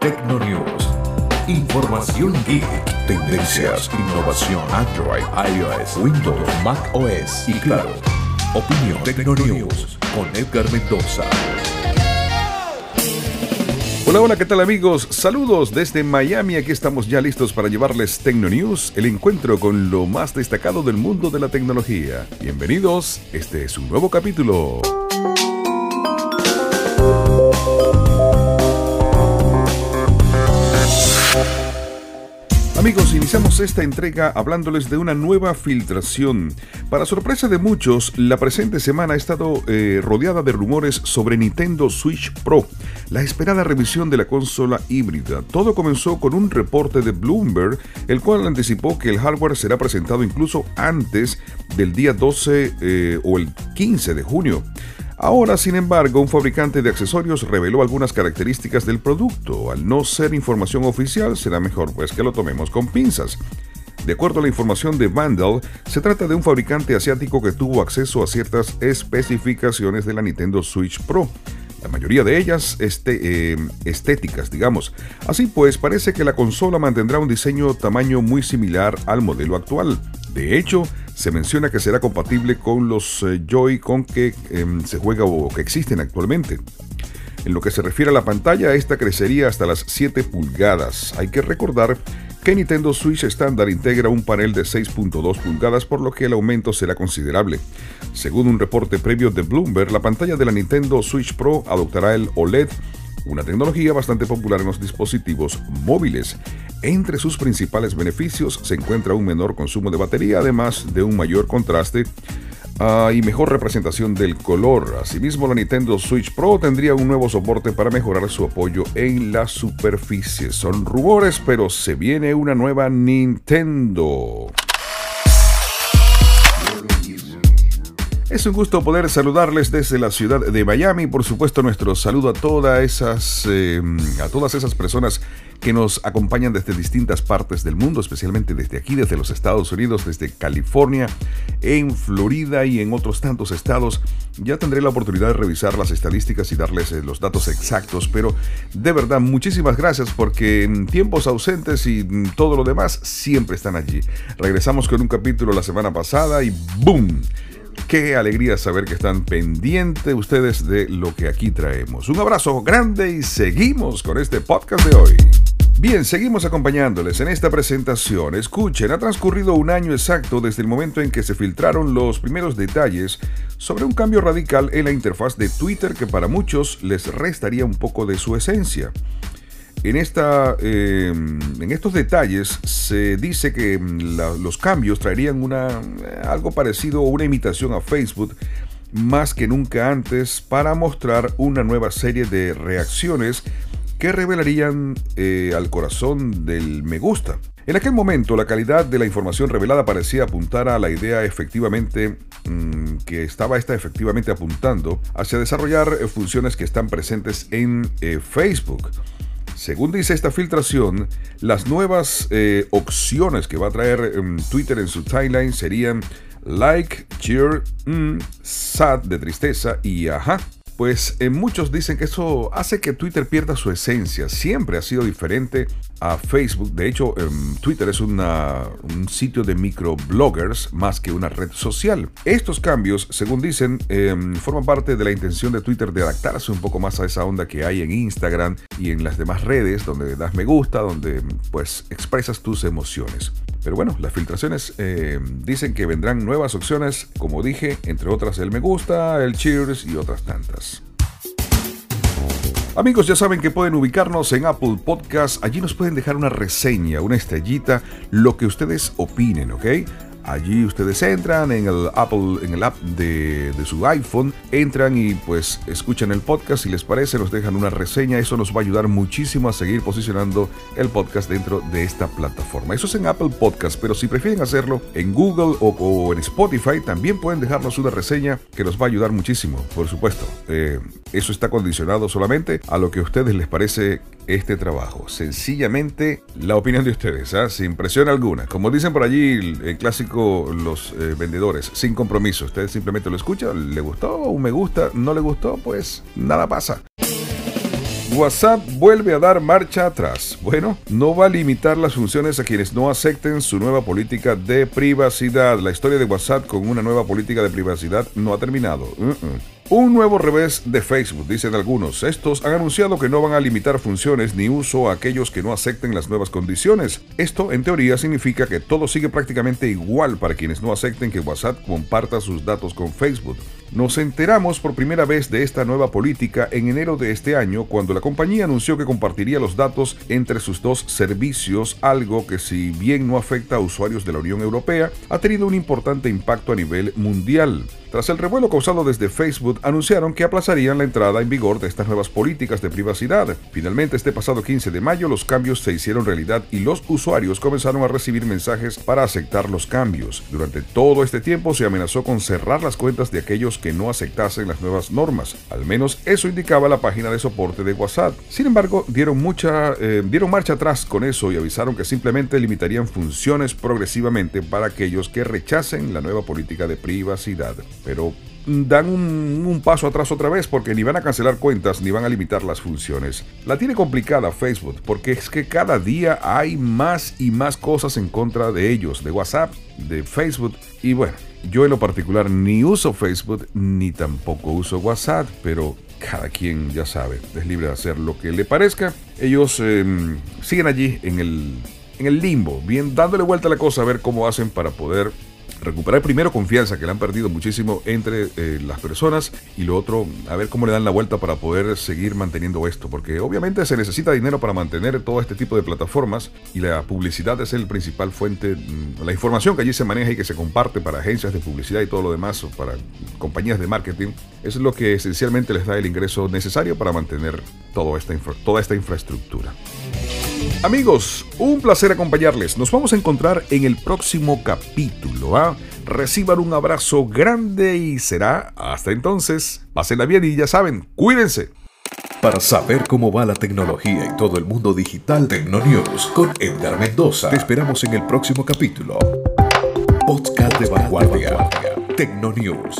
Tecnonews. Información geek, tendencias, innovación, Android, iOS, Windows, Mac OS y claro, opinión Tecnonews con Edgar Mendoza. Hola, hola, ¿qué tal amigos? Saludos desde Miami, aquí estamos ya listos para llevarles Tecnonews, el encuentro con lo más destacado del mundo de la tecnología. Bienvenidos, este es un nuevo capítulo. Amigos, iniciamos esta entrega hablándoles de una nueva filtración. Para sorpresa de muchos, la presente semana ha estado eh, rodeada de rumores sobre Nintendo Switch Pro, la esperada revisión de la consola híbrida. Todo comenzó con un reporte de Bloomberg, el cual anticipó que el hardware será presentado incluso antes del día 12 eh, o el 15 de junio. Ahora, sin embargo, un fabricante de accesorios reveló algunas características del producto. Al no ser información oficial, será mejor pues que lo tomemos con pinzas. De acuerdo a la información de Vandal, se trata de un fabricante asiático que tuvo acceso a ciertas especificaciones de la Nintendo Switch Pro. La mayoría de ellas este, eh, estéticas, digamos. Así pues, parece que la consola mantendrá un diseño tamaño muy similar al modelo actual. De hecho, se menciona que será compatible con los eh, Joy-Con que em, se juega o que existen actualmente. En lo que se refiere a la pantalla, esta crecería hasta las 7 pulgadas. Hay que recordar que Nintendo Switch estándar integra un panel de 6.2 pulgadas, por lo que el aumento será considerable. Según un reporte previo de Bloomberg, la pantalla de la Nintendo Switch Pro adoptará el OLED una tecnología bastante popular en los dispositivos móviles. Entre sus principales beneficios se encuentra un menor consumo de batería, además de un mayor contraste ah, y mejor representación del color. Asimismo, la Nintendo Switch Pro tendría un nuevo soporte para mejorar su apoyo en la superficie. Son rumores, pero se viene una nueva Nintendo. Es un gusto poder saludarles desde la ciudad de Miami. Por supuesto, nuestro saludo a todas esas, eh, a todas esas personas que nos acompañan desde distintas partes del mundo, especialmente desde aquí, desde los Estados Unidos, desde California, en Florida y en otros tantos estados. Ya tendré la oportunidad de revisar las estadísticas y darles eh, los datos exactos, pero de verdad, muchísimas gracias porque en tiempos ausentes y todo lo demás siempre están allí. Regresamos con un capítulo la semana pasada y ¡boom! Qué alegría saber que están pendientes ustedes de lo que aquí traemos. Un abrazo grande y seguimos con este podcast de hoy. Bien, seguimos acompañándoles en esta presentación. Escuchen, ha transcurrido un año exacto desde el momento en que se filtraron los primeros detalles sobre un cambio radical en la interfaz de Twitter que para muchos les restaría un poco de su esencia. En, esta, eh, en estos detalles se dice que mm, los cambios traerían una, eh, algo parecido o una imitación a Facebook más que nunca antes para mostrar una nueva serie de reacciones que revelarían eh, al corazón del me gusta. En aquel momento la calidad de la información revelada parecía apuntar a la idea efectivamente mm, que estaba esta efectivamente apuntando hacia desarrollar funciones que están presentes en Facebook. Según dice esta filtración, las nuevas eh, opciones que va a traer em, Twitter en su timeline serían like, cheer, mm, sad de tristeza y ajá pues eh, muchos dicen que eso hace que Twitter pierda su esencia. Siempre ha sido diferente a Facebook. De hecho, em, Twitter es un sitio de microbloggers más que una red social. Estos cambios, según dicen, em, forman parte de la intención de Twitter de adaptarse un poco más a esa onda que hay en Instagram y en las demás redes, donde das me gusta, donde pues expresas tus emociones. Pero bueno, las filtraciones eh, dicen que vendrán nuevas opciones, como dije, entre otras el me gusta, el cheers y otras tantas. Amigos, ya saben que pueden ubicarnos en Apple Podcast. Allí nos pueden dejar una reseña, una estrellita, lo que ustedes opinen, ¿ok? Allí ustedes entran en el Apple, en el app de, su iPhone, entran y pues escuchan el podcast. Si les parece, nos dejan una reseña. Eso nos va a ayudar muchísimo a seguir posicionando el podcast dentro de esta plataforma. Eso es en Apple Podcast, pero si prefieren hacerlo en Google o, en Spotify, también pueden dejarnos una reseña que nos va a ayudar muchísimo, por supuesto. Eh, eso está condicionado solamente a lo que a ustedes les parece este trabajo. Sencillamente la opinión de ustedes, ¿ah? sin presión alguna. Como dicen por allí el, clásico los eh, vendedores, sin compromiso. Ustedes simplemente lo escuchan, le gustó, un me gusta, no le gustó, pues nada pasa. WhatsApp vuelve a dar marcha atrás. Bueno, no va a limitar las funciones a quienes no acepten su nueva política de privacidad. La historia de WhatsApp con una nueva política de privacidad no ha terminado. Un nuevo revés de Facebook, dicen algunos. Estos han anunciado que no van a limitar funciones ni uso a aquellos que no acepten las nuevas condiciones. Esto, en teoría, significa que todo sigue prácticamente igual para quienes no acepten que WhatsApp comparta sus datos con Facebook. Nos enteramos por primera vez de esta nueva política en enero de este año cuando la compañía anunció que compartiría los datos entre sus dos servicios, algo que si bien no afecta a usuarios de la Unión Europea, ha tenido un importante impacto a nivel mundial. Tras el revuelo causado desde Facebook, anunciaron que aplazarían la entrada en vigor de estas nuevas políticas de privacidad. Finalmente, este pasado 15 de mayo, los cambios se hicieron realidad y los usuarios comenzaron a recibir mensajes para aceptar los cambios. Durante todo este tiempo se amenazó con cerrar las cuentas de aquellos que no aceptasen las nuevas normas. Al menos eso indicaba la página de soporte de WhatsApp. Sin embargo, dieron, mucha, eh, dieron marcha atrás con eso y avisaron que simplemente limitarían funciones progresivamente para aquellos que rechacen la nueva política de privacidad pero dan un, paso atrás otra vez porque ni van a cancelar cuentas ni van a limitar las funciones. La tiene complicada Facebook porque es que cada día hay más y más cosas en contra de ellos, de WhatsApp, de Facebook y bueno, yo en lo particular ni uso Facebook ni tampoco uso WhatsApp, pero cada quien ya sabe, es libre de hacer lo que le parezca. Ellos em, siguen allí en el, en el limbo, bien dándole vuelta a la cosa a ver cómo hacen para poder recuperar primero confianza que le han perdido muchísimo entre eh, las personas y lo otro, a ver cómo le dan la vuelta para poder seguir manteniendo esto, porque obviamente se necesita dinero para mantener todo este tipo de plataformas y la publicidad es el principal fuente, mm, la información que allí se maneja y que se comparte para agencias de publicidad y todo lo demás, o para compañías de marketing, es lo que esencialmente les da el ingreso necesario para mantener toda esta, toda esta infraestructura. Amigos, un placer acompañarles. Nos vamos a encontrar en el próximo capítulo. ¿ah? Reciban un abrazo grande y será hasta entonces. Pásenla bien y ya saben, cuídense. Para saber cómo va la tecnología y todo el mundo digital, Tecnonews con Edgar Mendoza. Te esperamos en el próximo capítulo. Podcast de vanguardia. Tecnonews.